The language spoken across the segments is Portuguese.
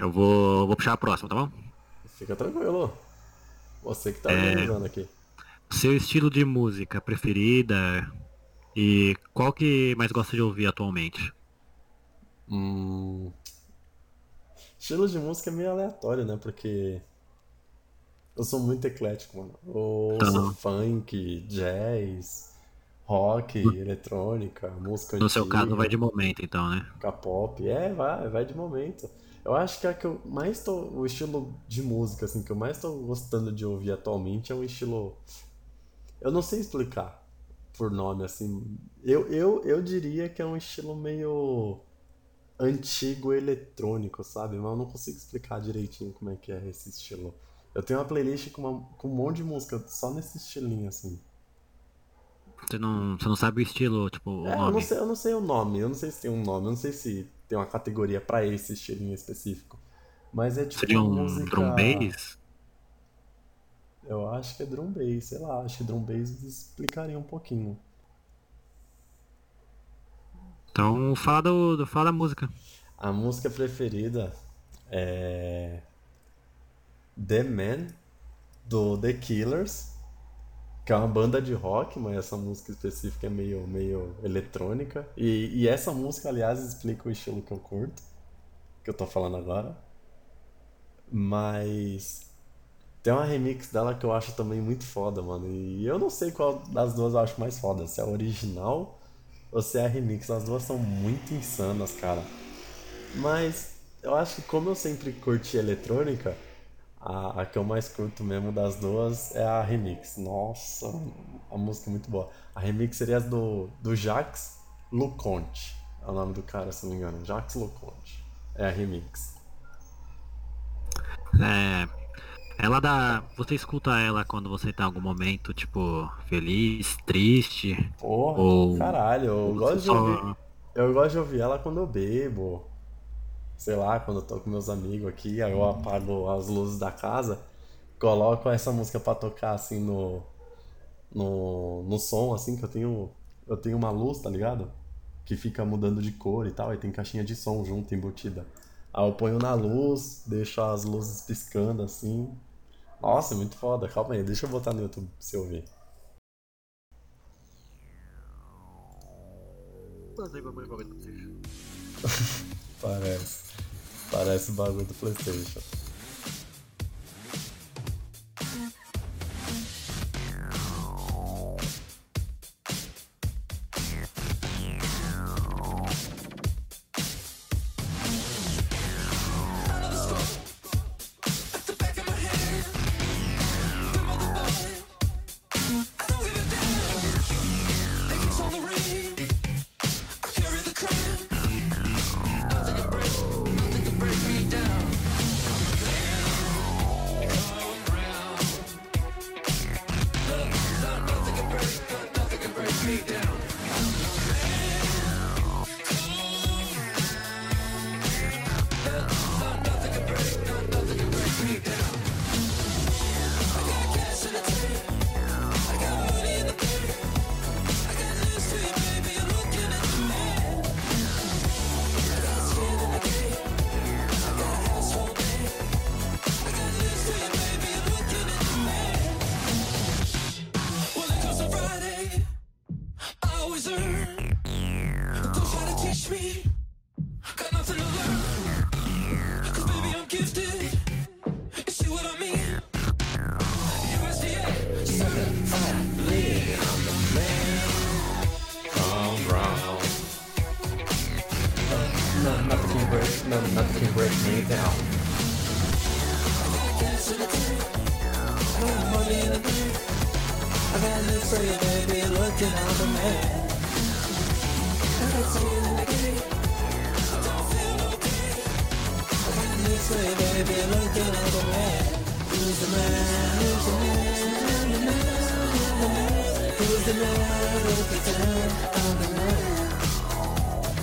Eu vou, vou puxar a próxima, tá bom? Fica tranquilo. Você que tá É. organizando aqui. Seu estilo de música preferida e qual que mais gosta de ouvir atualmente? Hum... Estilo de música é meio aleatório, né? Porque eu sou muito eclético, mano. Eu ouço Tá. funk, jazz, rock, eletrônica, música No seu antiga, caso vai de momento então, né? K-pop. É, vai, vai de momento. Eu acho que a que eu mais tô. O estilo de música, assim, que eu mais tô gostando de ouvir atualmente é um estilo. Eu não sei explicar por nome, assim. Eu, eu, eu diria que é um estilo meio antigo eletrônico, sabe? Mas eu não consigo explicar direitinho como é que é esse estilo. Eu tenho uma playlist com, uma- com um monte de música só nesse estilinho, assim. Você não, você não sabe o estilo, tipo, o É, eu não nome. sei, eu não sei o nome, eu não sei se tem um nome, eu não sei se tem uma categoria pra esse estilinho específico. Mas é tipo Seria um música. drum bass? Eu acho que é drum bass, sei lá, acho que drum bass explicaria um pouquinho. Então fala, do, do- fala da música. A música preferida é The Man, do The Killers, que é uma banda de rock, mas essa música específica é meio, meio eletrônica. E, e essa música, aliás, explica o estilo que eu curto, que eu tô falando agora. Mas tem uma remix dela que eu acho também muito foda, mano. E eu não sei qual das duas eu acho mais foda, se é a original ou se é a remix. As duas são muito insanas, cara. Mas eu acho que como eu sempre curti eletrônica, a, a que eu mais curto mesmo das duas é a remix. Nossa, a música é muito boa. A remix seria as do, do Jax Luconte. É o nome do cara, se não me engano. Jax Luconte. É a remix. É, ela dá. Você escuta ela quando você tá em algum momento, tipo, feliz, triste, Porra, ou. caralho, eu ou gosto de ouvir. Eu gosto de ouvir ela quando eu bebo. Sei lá, quando eu tô com meus amigos aqui, aí eu apago as luzes da casa, coloco essa música pra tocar assim no, no, no som, assim, que eu tenho. Eu tenho uma luz, tá ligado? Que fica mudando de cor e tal, e tem caixinha de som junto, embutida. Aí eu ponho na luz, deixo as luzes piscando assim. Nossa, é muito foda, calma aí, deixa eu botar no YouTube pra você ouvir. Parece. Parece o bagulho do Playstation. Teach me. Got nothing to learn. Cause baby, I'm gifted. You see what I mean? USDA. I'm the man. Brown. No, nothing can break, no, can break me down. Money in the bank. I got baby. Looking man. I got you baby. Looking out the man. Who's the man? Who's the man? Who's the man? Who's the man? I'm the man.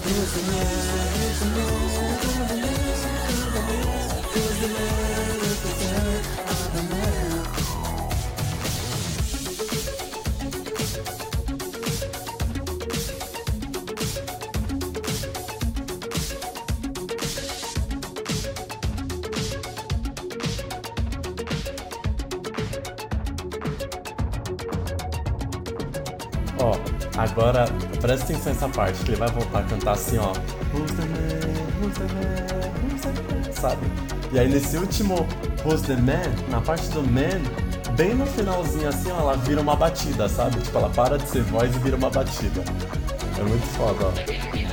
Who's the man? Who's the man? I'm the man. Who's the man? Ó, agora presta atenção nessa parte, que ele vai voltar a cantar assim, ó. Who's the man? Who's the man? Who's the man? Sabe? E aí nesse último Who's the man, na parte do man, bem no finalzinho assim, ó, ela vira uma batida, sabe? Tipo, ela para de ser voz e vira uma batida. É muito foda, ó.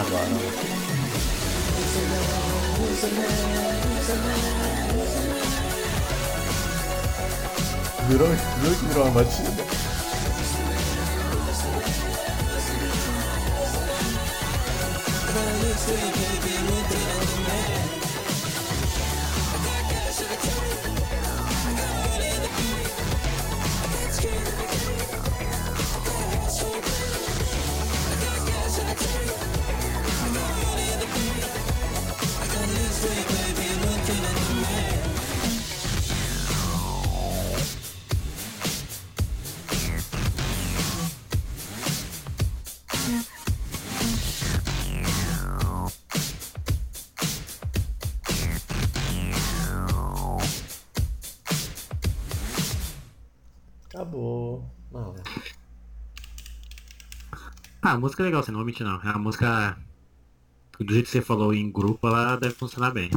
Agora, ó. Virou, viu que virou uma batida? Acabou. Não, Ah, a música é legal, você não vou mentir não. A música, do jeito que você falou em grupo, ela deve funcionar bem.